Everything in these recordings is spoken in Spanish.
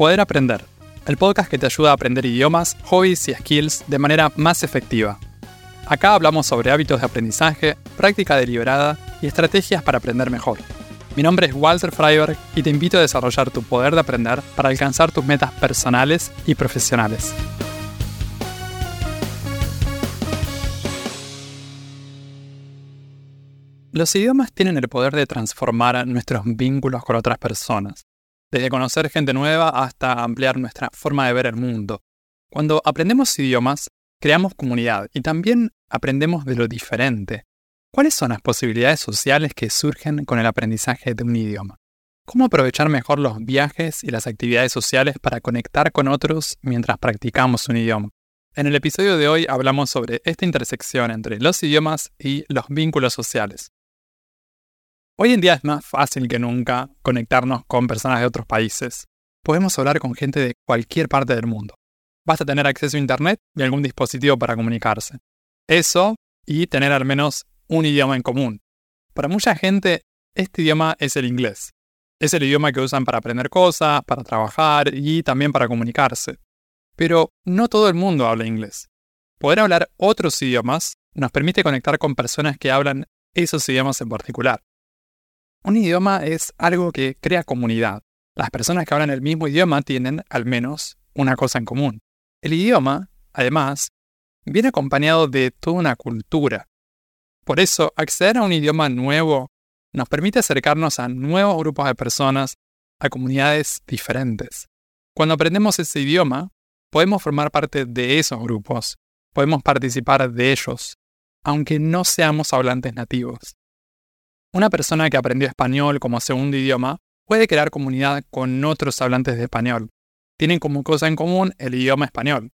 Poder Aprender, el podcast que te ayuda a aprender idiomas, hobbies y skills de manera más efectiva. Acá hablamos sobre hábitos de aprendizaje, práctica deliberada y estrategias para aprender mejor. Mi nombre es Walter Freiberg y te invito a desarrollar tu poder de aprender para alcanzar tus metas personales y profesionales. Los idiomas tienen el poder de transformar nuestros vínculos con otras personas, desde conocer gente nueva hasta ampliar nuestra forma de ver el mundo. Cuando aprendemos idiomas, creamos comunidad y también aprendemos de lo diferente. ¿Cuáles son las posibilidades sociales que surgen con el aprendizaje de un idioma? ¿Cómo aprovechar mejor los viajes y las actividades sociales para conectar con otros mientras practicamos un idioma? En el episodio de hoy hablamos sobre esta intersección entre los idiomas y los vínculos sociales. Hoy en día es más fácil que nunca conectarnos con personas de otros países. Podemos hablar con gente de cualquier parte del mundo. Basta tener acceso a Internet y algún dispositivo para comunicarse. Eso y tener al menos un idioma en común. Para mucha gente, este idioma es el inglés. Es el idioma que usan para aprender cosas, para trabajar y también para comunicarse. Pero no todo el mundo habla inglés. Poder hablar otros idiomas nos permite conectar con personas que hablan esos idiomas en particular. Un idioma es algo que crea comunidad. Las personas que hablan el mismo idioma tienen, al menos, una cosa en común. El idioma, además, viene acompañado de toda una cultura. Por eso, acceder a un idioma nuevo nos permite acercarnos a nuevos grupos de personas, a comunidades diferentes. Cuando aprendemos ese idioma, podemos formar parte de esos grupos, podemos participar de ellos, aunque no seamos hablantes nativos. Una persona que aprendió español como segundo idioma puede crear comunidad con otros hablantes de español. Tienen como cosa en común el idioma español.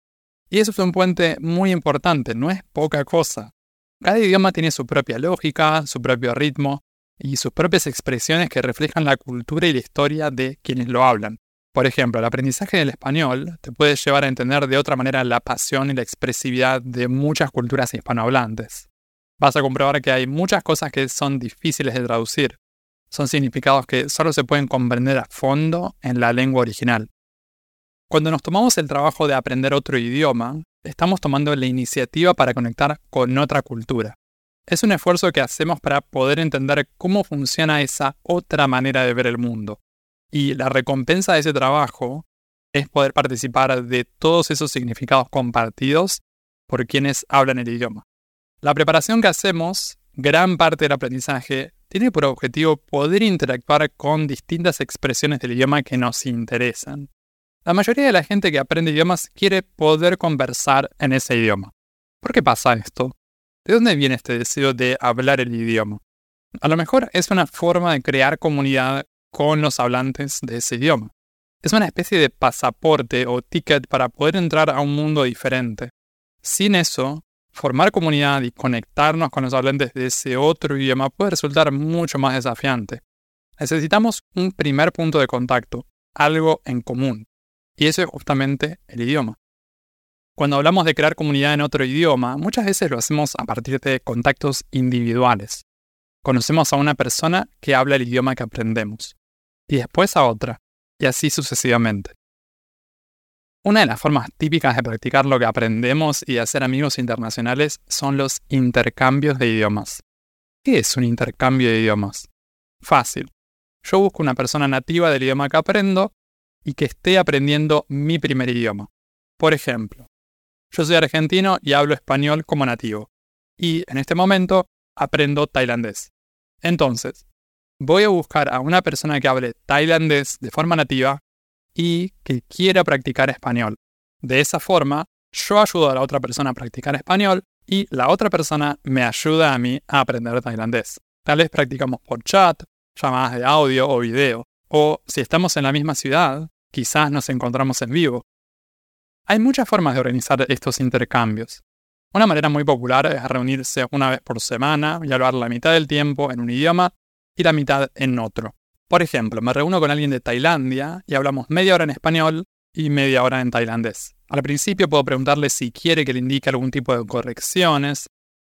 Y eso es un puente muy importante, no es poca cosa. Cada idioma tiene su propia lógica, su propio ritmo y sus propias expresiones que reflejan la cultura y la historia de quienes lo hablan. Por ejemplo, el aprendizaje del español te puede llevar a entender de otra manera la pasión y la expresividad de muchas culturas hispanohablantes vas a comprobar que hay muchas cosas que son difíciles de traducir. Son significados que solo se pueden comprender a fondo en la lengua original. Cuando nos tomamos el trabajo de aprender otro idioma, estamos tomando la iniciativa para conectar con otra cultura. Es un esfuerzo que hacemos para poder entender cómo funciona esa otra manera de ver el mundo. Y la recompensa de ese trabajo es poder participar de todos esos significados compartidos por quienes hablan el idioma. La preparación que hacemos, gran parte del aprendizaje, tiene por objetivo poder interactuar con distintas expresiones del idioma que nos interesan. La mayoría de la gente que aprende idiomas quiere poder conversar en ese idioma. ¿Por qué pasa esto? ¿De dónde viene este deseo de hablar el idioma? A lo mejor es una forma de crear comunidad con los hablantes de ese idioma. Es una especie de pasaporte o ticket para poder entrar a un mundo diferente. Sin eso, formar comunidad y conectarnos con los hablantes de ese otro idioma puede resultar mucho más desafiante. Necesitamos un primer punto de contacto, algo en común, y eso es justamente el idioma. Cuando hablamos de crear comunidad en otro idioma, muchas veces lo hacemos a partir de contactos individuales. Conocemos a una persona que habla el idioma que aprendemos, y después a otra, y así sucesivamente. Una de las formas típicas de practicar lo que aprendemos y de hacer amigos internacionales son los intercambios de idiomas. ¿Qué es un intercambio de idiomas? Fácil. Yo busco una persona nativa del idioma que aprendo y que esté aprendiendo mi primer idioma. Por ejemplo, yo soy argentino y hablo español como nativo. Y en este momento aprendo tailandés. Entonces, voy a buscar a una persona que hable tailandés de forma nativa y que quiera practicar español. De esa forma, yo ayudo a la otra persona a practicar español y la otra persona me ayuda a mí a aprender tailandés. Tal vez practicamos por chat, llamadas de audio o video, o si estamos en la misma ciudad, quizás nos encontramos en vivo. Hay muchas formas de organizar estos intercambios. Una manera muy popular es reunirse una vez por semana y hablar la mitad del tiempo en un idioma y la mitad en otro. Por ejemplo, me reúno con alguien de Tailandia y hablamos media hora en español y media hora en tailandés. Al principio puedo preguntarle si quiere que le indique algún tipo de correcciones,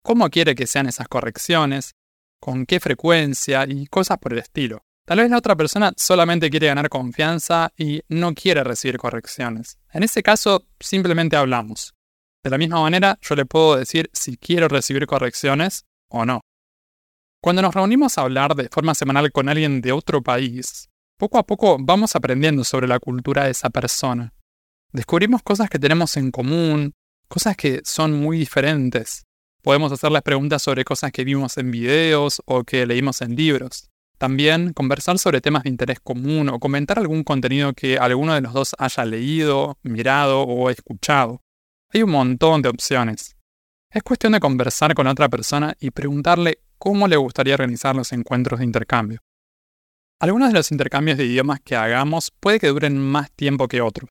cómo quiere que sean esas correcciones, con qué frecuencia y cosas por el estilo. Tal vez la otra persona solamente quiere ganar confianza y no quiere recibir correcciones. En ese caso, simplemente hablamos. De la misma manera, yo le puedo decir si quiero recibir correcciones o no. Cuando nos reunimos a hablar de forma semanal con alguien de otro país, poco a poco vamos aprendiendo sobre la cultura de esa persona. Descubrimos cosas que tenemos en común, cosas que son muy diferentes. Podemos hacerles preguntas sobre cosas que vimos en videos o que leímos en libros. También conversar sobre temas de interés común o comentar algún contenido que alguno de los dos haya leído, mirado o escuchado. Hay un montón de opciones. Es cuestión de conversar con otra persona y preguntarle cómo le gustaría organizar los encuentros de intercambio. Algunos de los intercambios de idiomas que hagamos puede que duren más tiempo que otros.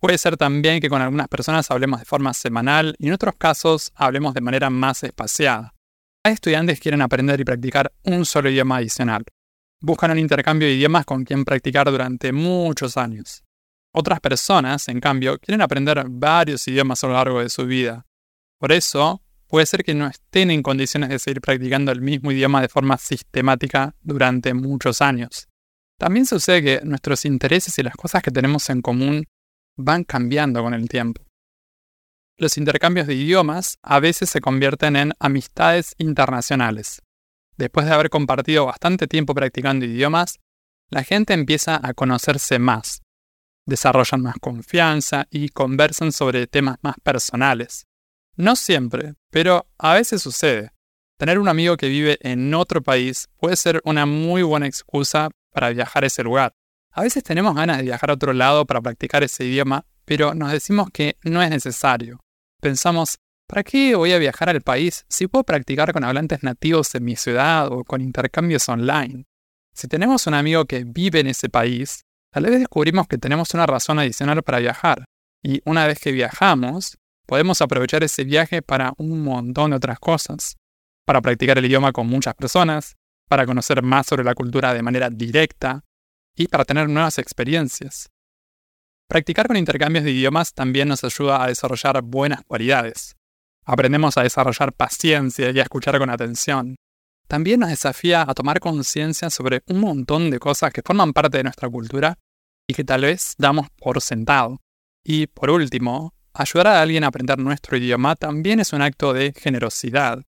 Puede ser también que con algunas personas hablemos de forma semanal y en otros casos hablemos de manera más espaciada. Hay estudiantes que quieren aprender y practicar un solo idioma adicional buscan un intercambio de idiomas con quien practicar durante muchos años. Otras personas, en cambio, quieren aprender varios idiomas a lo largo de su vida. Por eso, puede ser que no estén en condiciones de seguir practicando el mismo idioma de forma sistemática durante muchos años. También sucede que nuestros intereses y las cosas que tenemos en común van cambiando con el tiempo. Los intercambios de idiomas a veces se convierten en amistades internacionales. Después de haber compartido bastante tiempo practicando idiomas, la gente empieza a conocerse más, desarrollan más confianza y conversan sobre temas más personales. No siempre, pero a veces sucede. Tener un amigo que vive en otro país puede ser una muy buena excusa para viajar a ese lugar. A veces tenemos ganas de viajar a otro lado para practicar ese idioma, pero nos decimos que no es necesario. Pensamos, ¿Para qué voy a viajar al país si puedo practicar con hablantes nativos en mi ciudad o con intercambios online? Si tenemos un amigo que vive en ese país, tal vez descubrimos que tenemos una razón adicional para viajar. Y una vez que viajamos, podemos aprovechar ese viaje para un montón de otras cosas. Para practicar el idioma con muchas personas, para conocer más sobre la cultura de manera directa y para tener nuevas experiencias. Practicar con intercambios de idiomas también nos ayuda a desarrollar buenas cualidades. Aprendemos a desarrollar paciencia y a escuchar con atención. También nos desafía a tomar conciencia sobre un montón de cosas que forman parte de nuestra cultura y que tal vez damos por sentado. Y por último, ayudar a alguien a aprender nuestro idioma también es un acto de generosidad.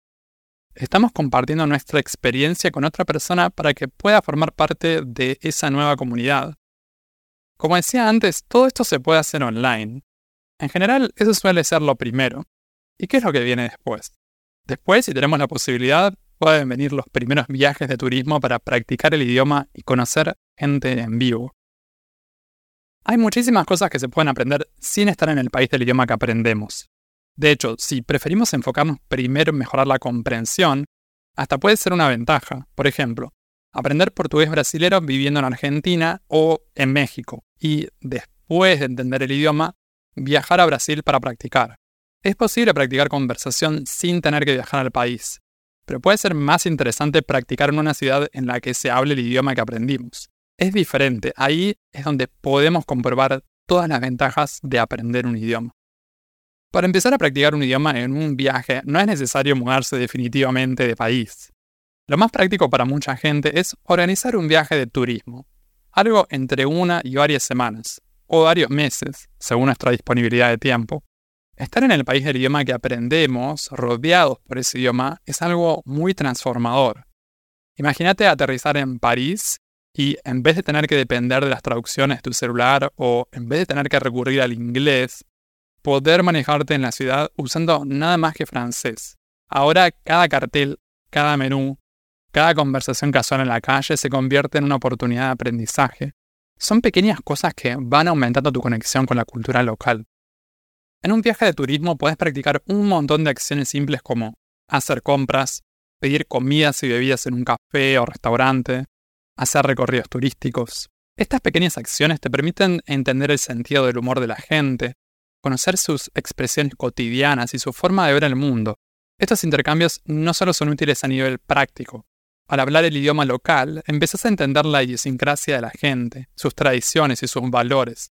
Estamos compartiendo nuestra experiencia con otra persona para que pueda formar parte de esa nueva comunidad. Como decía antes, todo esto se puede hacer online. En general, eso suele ser lo primero. ¿Y qué es lo que viene después? Después, si tenemos la posibilidad, pueden venir los primeros viajes de turismo para practicar el idioma y conocer gente en vivo. Hay muchísimas cosas que se pueden aprender sin estar en el país del idioma que aprendemos. De hecho, si preferimos enfocarnos primero en mejorar la comprensión, hasta puede ser una ventaja. Por ejemplo, aprender portugués brasilero viviendo en Argentina o en México y después de entender el idioma, viajar a Brasil para practicar. Es posible practicar conversación sin tener que viajar al país, pero puede ser más interesante practicar en una ciudad en la que se hable el idioma que aprendimos. Es diferente, ahí es donde podemos comprobar todas las ventajas de aprender un idioma. Para empezar a practicar un idioma en un viaje no es necesario mudarse definitivamente de país. Lo más práctico para mucha gente es organizar un viaje de turismo, algo entre una y varias semanas, o varios meses, según nuestra disponibilidad de tiempo, Estar en el país del idioma que aprendemos, rodeados por ese idioma, es algo muy transformador. Imagínate aterrizar en París y en vez de tener que depender de las traducciones de tu celular o en vez de tener que recurrir al inglés, poder manejarte en la ciudad usando nada más que francés. Ahora cada cartel, cada menú, cada conversación casual en la calle se convierte en una oportunidad de aprendizaje. Son pequeñas cosas que van aumentando tu conexión con la cultura local. En un viaje de turismo puedes practicar un montón de acciones simples como hacer compras, pedir comidas y bebidas en un café o restaurante, hacer recorridos turísticos. Estas pequeñas acciones te permiten entender el sentido del humor de la gente, conocer sus expresiones cotidianas y su forma de ver el mundo. Estos intercambios no solo son útiles a nivel práctico. Al hablar el idioma local, empezás a entender la idiosincrasia de la gente, sus tradiciones y sus valores.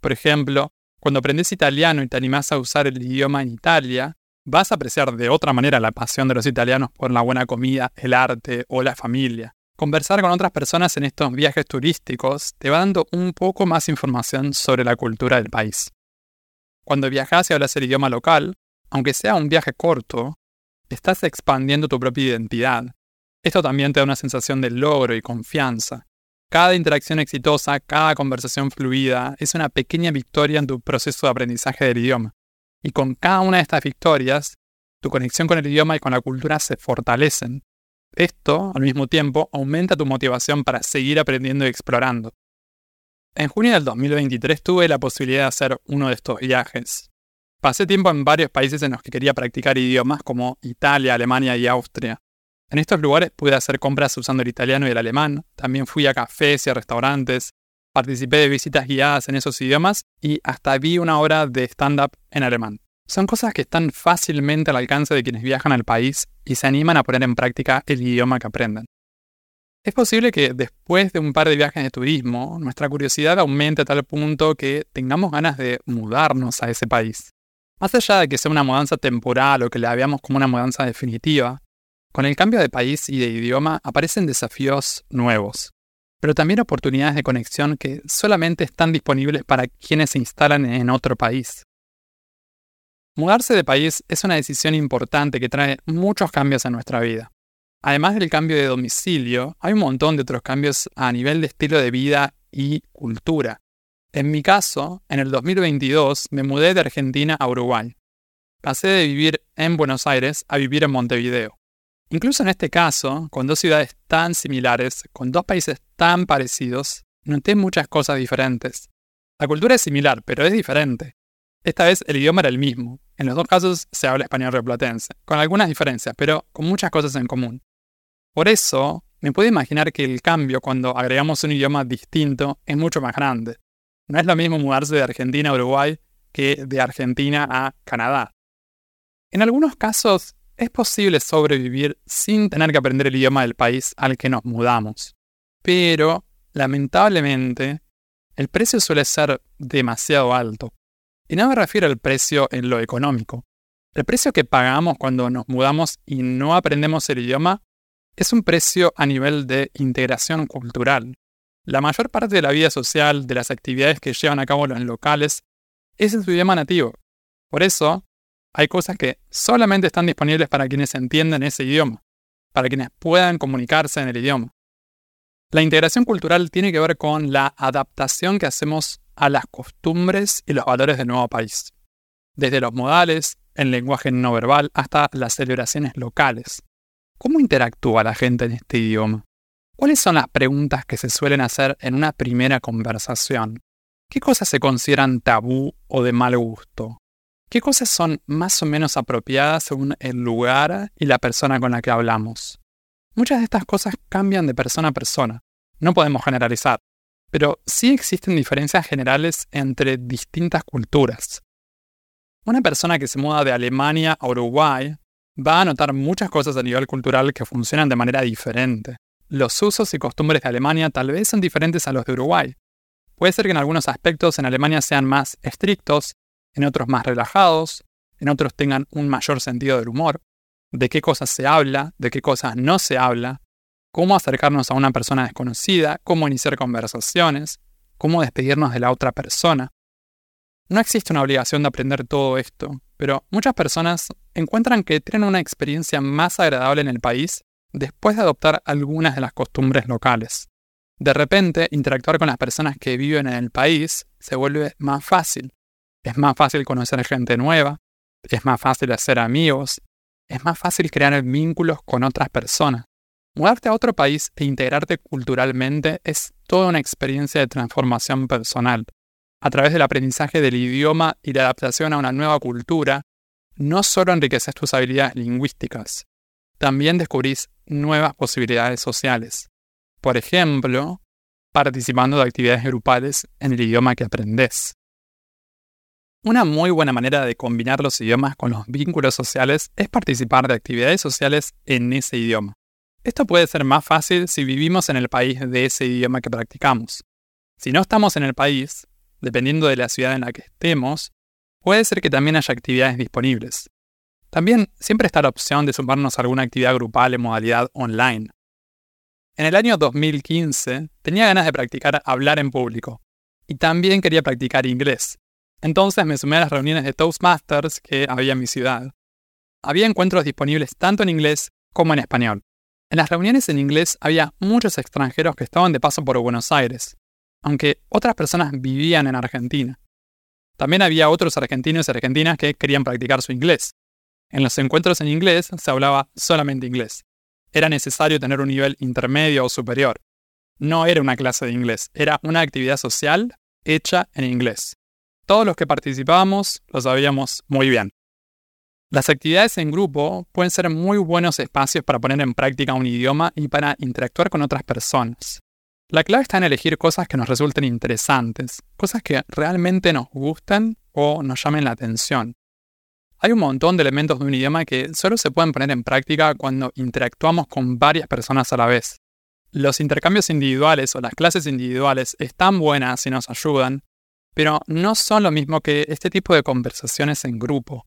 Por ejemplo, cuando aprendes italiano y te animás a usar el idioma en Italia, vas a apreciar de otra manera la pasión de los italianos por la buena comida, el arte o la familia. Conversar con otras personas en estos viajes turísticos te va dando un poco más información sobre la cultura del país. Cuando viajas y hablas el idioma local, aunque sea un viaje corto, estás expandiendo tu propia identidad. Esto también te da una sensación de logro y confianza. Cada interacción exitosa, cada conversación fluida es una pequeña victoria en tu proceso de aprendizaje del idioma. Y con cada una de estas victorias, tu conexión con el idioma y con la cultura se fortalecen esto, al mismo tiempo, aumenta tu motivación para seguir aprendiendo y explorando. En junio del 2023 tuve la posibilidad de hacer uno de estos viajes. Pasé tiempo en varios países en los que quería practicar idiomas como Italia, Alemania y Austria. En estos lugares pude hacer compras usando el italiano y el alemán, también fui a cafés y a restaurantes, participé de visitas guiadas en esos idiomas y hasta vi una hora de stand-up en alemán. Son cosas que están fácilmente al alcance de quienes viajan al país y se animan a poner en práctica el idioma que aprendan. Es posible que después de un par de viajes de turismo, nuestra curiosidad aumente a tal punto que tengamos ganas de mudarnos a ese país. Más allá de que sea una mudanza temporal o que la veamos como una mudanza definitiva, con el cambio de país y de idioma aparecen desafíos nuevos, pero también oportunidades de conexión que solamente están disponibles para quienes se instalan en otro país. Mudarse de país es una decisión importante que trae muchos cambios en nuestra vida. Además del cambio de domicilio, hay un montón de otros cambios a nivel de estilo de vida y cultura. En mi caso, en el 2022 me mudé de Argentina a Uruguay. Pasé de vivir en Buenos Aires a vivir en Montevideo. Incluso en este caso, con dos ciudades tan similares, con dos países tan parecidos, noté muchas cosas diferentes. La cultura es similar, pero es diferente. Esta vez el idioma era el mismo. En los dos casos se habla español replatense, con algunas diferencias, pero con muchas cosas en común. Por eso, me puedo imaginar que el cambio cuando agregamos un idioma distinto es mucho más grande. No es lo mismo mudarse de Argentina a Uruguay que de Argentina a Canadá. En algunos casos, es posible sobrevivir sin tener que aprender el idioma del país al que nos mudamos. Pero, lamentablemente, el precio suele ser demasiado alto. Y no me refiero al precio en lo económico. El precio que pagamos cuando nos mudamos y no aprendemos el idioma es un precio a nivel de integración cultural. La mayor parte de la vida social, de las actividades que llevan a cabo los locales, es en su idioma nativo. Por eso, hay cosas que solamente están disponibles para quienes entienden ese idioma, para quienes puedan comunicarse en el idioma. La integración cultural tiene que ver con la adaptación que hacemos a las costumbres y los valores del nuevo país, desde los modales, el lenguaje no verbal, hasta las celebraciones locales. ¿Cómo interactúa la gente en este idioma? ¿Cuáles son las preguntas que se suelen hacer en una primera conversación? ¿Qué cosas se consideran tabú o de mal gusto? ¿Qué cosas son más o menos apropiadas según el lugar y la persona con la que hablamos? Muchas de estas cosas cambian de persona a persona. No podemos generalizar pero sí existen diferencias generales entre distintas culturas. Una persona que se muda de Alemania a Uruguay va a notar muchas cosas a nivel cultural que funcionan de manera diferente. Los usos y costumbres de Alemania tal vez son diferentes a los de Uruguay. Puede ser que en algunos aspectos en Alemania sean más estrictos, en otros más relajados, en otros tengan un mayor sentido del humor, de qué cosas se habla, de qué cosas no se habla, cómo acercarnos a una persona desconocida, cómo iniciar conversaciones, cómo despedirnos de la otra persona. No existe una obligación de aprender todo esto, pero muchas personas encuentran que tienen una experiencia más agradable en el país después de adoptar algunas de las costumbres locales. De repente, interactuar con las personas que viven en el país se vuelve más fácil. Es más fácil conocer gente nueva, es más fácil hacer amigos, es más fácil crear vínculos con otras personas. Mudarte a otro país e integrarte culturalmente es toda una experiencia de transformación personal. A través del aprendizaje del idioma y la adaptación a una nueva cultura, no solo enriqueces tus habilidades lingüísticas, también descubrís nuevas posibilidades sociales. Por ejemplo, participando de actividades grupales en el idioma que aprendes. Una muy buena manera de combinar los idiomas con los vínculos sociales es participar de actividades sociales en ese idioma. Esto puede ser más fácil si vivimos en el país de ese idioma que practicamos. Si no estamos en el país, dependiendo de la ciudad en la que estemos, puede ser que también haya actividades disponibles. También siempre está la opción de sumarnos a alguna actividad grupal en modalidad online. En el año 2015 tenía ganas de practicar hablar en público y también quería practicar inglés. Entonces me sumé a las reuniones de Toastmasters que había en mi ciudad. Había encuentros disponibles tanto en inglés como en español. En las reuniones en inglés había muchos extranjeros que estaban de paso por Buenos Aires, aunque otras personas vivían en Argentina. También había otros argentinos y argentinas que querían practicar su inglés. En los encuentros en inglés se hablaba solamente inglés. Era necesario tener un nivel intermedio o superior. No era una clase de inglés, era una actividad social hecha en inglés. Todos los que participábamos lo sabíamos muy bien. Las actividades en grupo pueden ser muy buenos espacios para poner en práctica un idioma y para interactuar con otras personas. La clave está en elegir cosas que nos resulten interesantes, cosas que realmente nos gusten o nos llamen la atención. Hay un montón de elementos de un idioma que solo se pueden poner en práctica cuando interactuamos con varias personas a la vez. Los intercambios individuales o las clases individuales están buenas y nos ayudan, pero no son lo mismo que este tipo de conversaciones en grupo.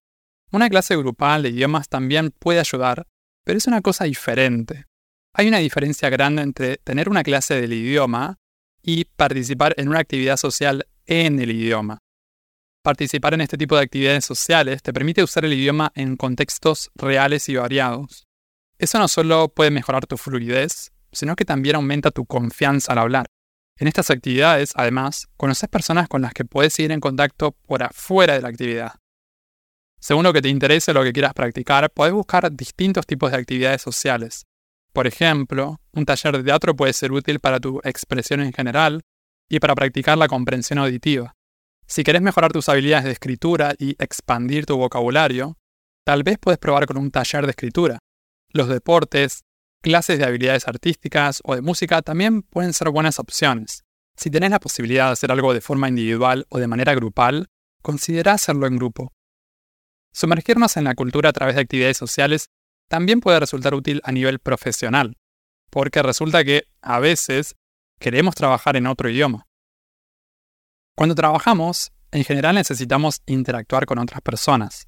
Una clase grupal de idiomas también puede ayudar, pero es una cosa diferente. Hay una diferencia grande entre tener una clase del idioma y participar en una actividad social en el idioma. Participar en este tipo de actividades sociales te permite usar el idioma en contextos reales y variados. Eso no solo puede mejorar tu fluidez, sino que también aumenta tu confianza al hablar. En estas actividades, además, conoces personas con las que puedes ir en contacto por afuera de la actividad. Según lo que te interese o lo que quieras practicar, puedes buscar distintos tipos de actividades sociales. Por ejemplo, un taller de teatro puede ser útil para tu expresión en general y para practicar la comprensión auditiva. Si querés mejorar tus habilidades de escritura y expandir tu vocabulario, tal vez puedes probar con un taller de escritura. Los deportes, clases de habilidades artísticas o de música también pueden ser buenas opciones. Si tenés la posibilidad de hacer algo de forma individual o de manera grupal, considera hacerlo en grupo. Sumergirnos en la cultura a través de actividades sociales también puede resultar útil a nivel profesional, porque resulta que, a veces, queremos trabajar en otro idioma. Cuando trabajamos, en general necesitamos interactuar con otras personas.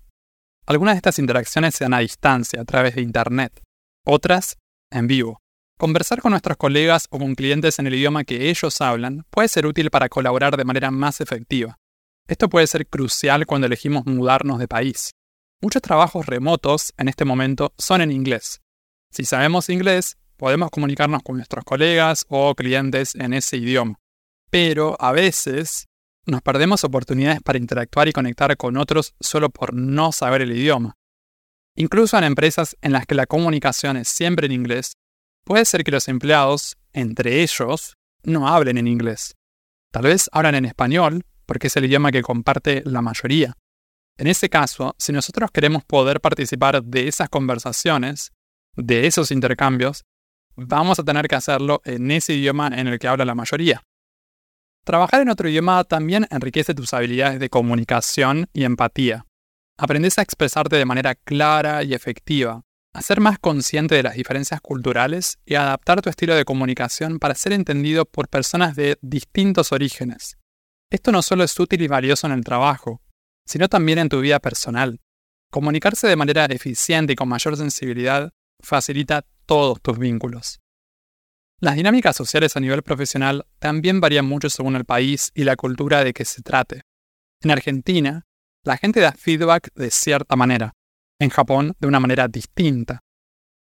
Algunas de estas interacciones se dan a distancia, a través de Internet, otras en vivo. Conversar con nuestros colegas o con clientes en el idioma que ellos hablan puede ser útil para colaborar de manera más efectiva. Esto puede ser crucial cuando elegimos mudarnos de país. Muchos trabajos remotos en este momento son en inglés. Si sabemos inglés, podemos comunicarnos con nuestros colegas o clientes en ese idioma. Pero a veces nos perdemos oportunidades para interactuar y conectar con otros solo por no saber el idioma. Incluso en empresas en las que la comunicación es siempre en inglés, puede ser que los empleados, entre ellos, no hablen en inglés. Tal vez hablan en español, porque es el idioma que comparte la mayoría. En ese caso, si nosotros queremos poder participar de esas conversaciones, de esos intercambios, vamos a tener que hacerlo en ese idioma en el que habla la mayoría. Trabajar en otro idioma también enriquece tus habilidades de comunicación y empatía. Aprendes a expresarte de manera clara y efectiva, a ser más consciente de las diferencias culturales y a adaptar tu estilo de comunicación para ser entendido por personas de distintos orígenes. Esto no solo es útil y valioso en el trabajo, sino también en tu vida personal. Comunicarse de manera eficiente y con mayor sensibilidad facilita todos tus vínculos. Las dinámicas sociales a nivel profesional también varían mucho según el país y la cultura de que se trate. En Argentina, la gente da feedback de cierta manera, en Japón de una manera distinta.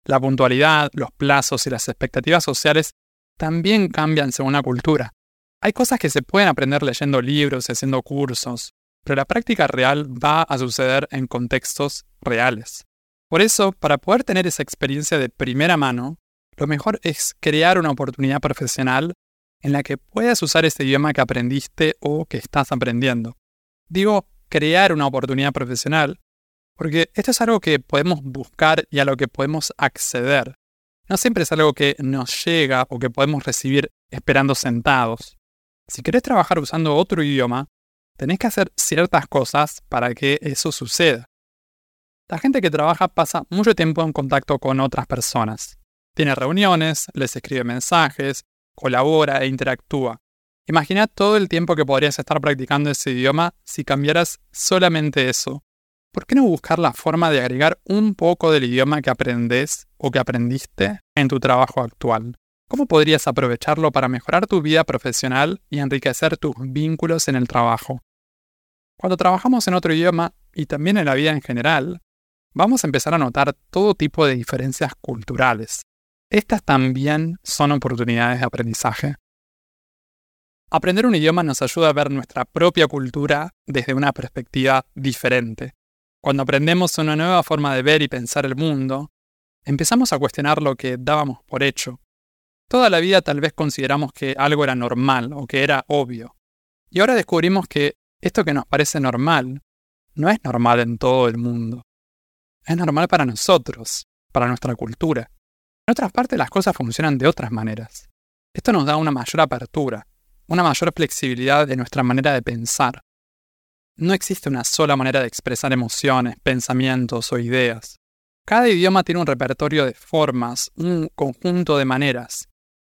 La puntualidad, los plazos y las expectativas sociales también cambian según la cultura. Hay cosas que se pueden aprender leyendo libros y haciendo cursos, pero la práctica real va a suceder en contextos reales. Por eso, para poder tener esa experiencia de primera mano, lo mejor es crear una oportunidad profesional en la que puedas usar ese idioma que aprendiste o que estás aprendiendo. Digo, crear una oportunidad profesional, porque esto es algo que podemos buscar y a lo que podemos acceder. No siempre es algo que nos llega o que podemos recibir esperando sentados. Si querés trabajar usando otro idioma, tenés que hacer ciertas cosas para que eso suceda. La gente que trabaja pasa mucho tiempo en contacto con otras personas. Tiene reuniones, les escribe mensajes, colabora e interactúa. Imagina todo el tiempo que podrías estar practicando ese idioma si cambiaras solamente eso. ¿Por qué no buscar la forma de agregar un poco del idioma que aprendes o que aprendiste en tu trabajo actual? ¿Cómo podrías aprovecharlo para mejorar tu vida profesional y enriquecer tus vínculos en el trabajo? Cuando trabajamos en otro idioma y también en la vida en general, vamos a empezar a notar todo tipo de diferencias culturales. Estas también son oportunidades de aprendizaje. Aprender un idioma nos ayuda a ver nuestra propia cultura desde una perspectiva diferente. Cuando aprendemos una nueva forma de ver y pensar el mundo, empezamos a cuestionar lo que dábamos por hecho. Toda la vida tal vez consideramos que algo era normal o que era obvio. Y ahora descubrimos que esto que nos parece normal no es normal en todo el mundo. Es normal para nosotros, para nuestra cultura. En otras partes las cosas funcionan de otras maneras. Esto nos da una mayor apertura, una mayor flexibilidad de nuestra manera de pensar. No existe una sola manera de expresar emociones, pensamientos o ideas. Cada idioma tiene un repertorio de formas, un conjunto de maneras.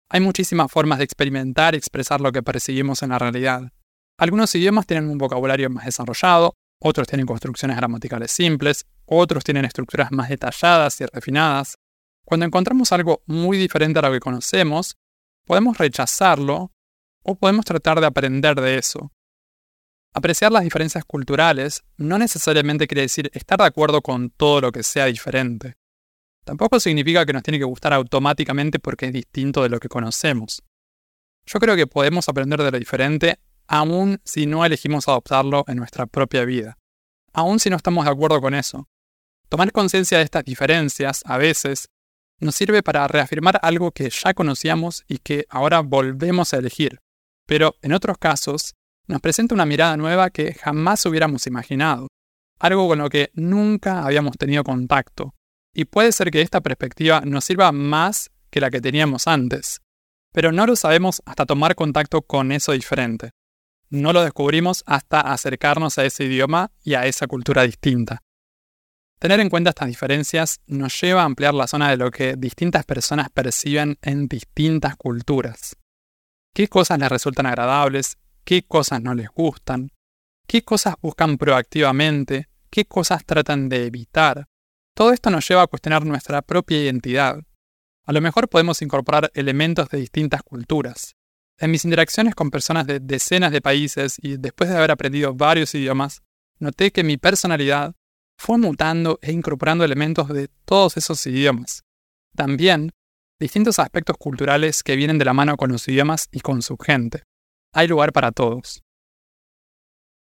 Hay muchísimas formas de experimentar y expresar lo que percibimos en la realidad. Algunos idiomas tienen un vocabulario más desarrollado, otros tienen construcciones gramaticales simples, otros tienen estructuras más detalladas y refinadas. Cuando encontramos algo muy diferente a lo que conocemos, podemos rechazarlo o podemos tratar de aprender de eso. Apreciar las diferencias culturales no necesariamente quiere decir estar de acuerdo con todo lo que sea diferente. Tampoco significa que nos tiene que gustar automáticamente porque es distinto de lo que conocemos. Yo creo que podemos aprender de lo diferente aun si no elegimos adoptarlo en nuestra propia vida, aun si no estamos de acuerdo con eso. Tomar conciencia de estas diferencias, a veces, nos sirve para reafirmar algo que ya conocíamos y que ahora volvemos a elegir, pero en otros casos nos presenta una mirada nueva que jamás hubiéramos imaginado, algo con lo que nunca habíamos tenido contacto, y puede ser que esta perspectiva nos sirva más que la que teníamos antes, pero no lo sabemos hasta tomar contacto con eso diferente no lo descubrimos hasta acercarnos a ese idioma y a esa cultura distinta. Tener en cuenta estas diferencias nos lleva a ampliar la zona de lo que distintas personas perciben en distintas culturas. ¿Qué cosas les resultan agradables? ¿Qué cosas no les gustan? ¿Qué cosas buscan proactivamente? ¿Qué cosas tratan de evitar? Todo esto nos lleva a cuestionar nuestra propia identidad. A lo mejor podemos incorporar elementos de distintas culturas, en mis interacciones con personas de decenas de países y después de haber aprendido varios idiomas, noté que mi personalidad fue mutando e incorporando elementos de todos esos idiomas. También, distintos aspectos culturales que vienen de la mano con los idiomas y con su gente. Hay lugar para todos.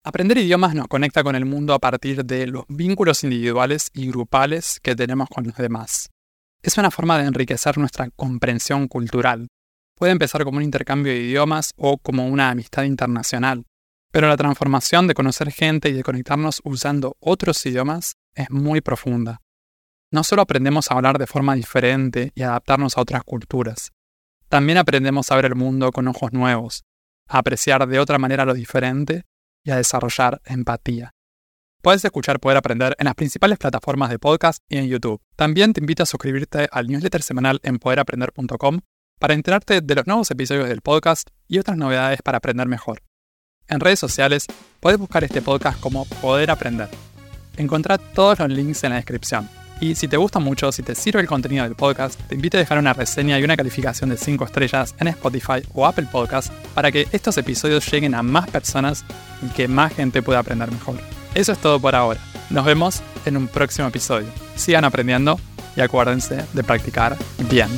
Aprender idiomas nos conecta con el mundo a partir de los vínculos individuales y grupales que tenemos con los demás. Es una forma de enriquecer nuestra comprensión cultural, Puede empezar como un intercambio de idiomas o como una amistad internacional, pero la transformación de conocer gente y de conectarnos usando otros idiomas es muy profunda. No solo aprendemos a hablar de forma diferente y adaptarnos a otras culturas, también aprendemos a ver el mundo con ojos nuevos, a apreciar de otra manera lo diferente y a desarrollar empatía. Puedes escuchar Poder Aprender en las principales plataformas de podcast y en YouTube. También te invito a suscribirte al newsletter semanal en poderaprender.com para enterarte de los nuevos episodios del podcast y otras novedades para aprender mejor. En redes sociales puedes buscar este podcast como Poder Aprender. Encontrá todos los links en la descripción. Y si te gusta mucho, si te sirve el contenido del podcast, te invito a dejar una reseña y una calificación de 5 estrellas en Spotify o Apple Podcast para que estos episodios lleguen a más personas y que más gente pueda aprender mejor. Eso es todo por ahora. Nos vemos en un próximo episodio. Sigan aprendiendo y acuérdense de practicar bien.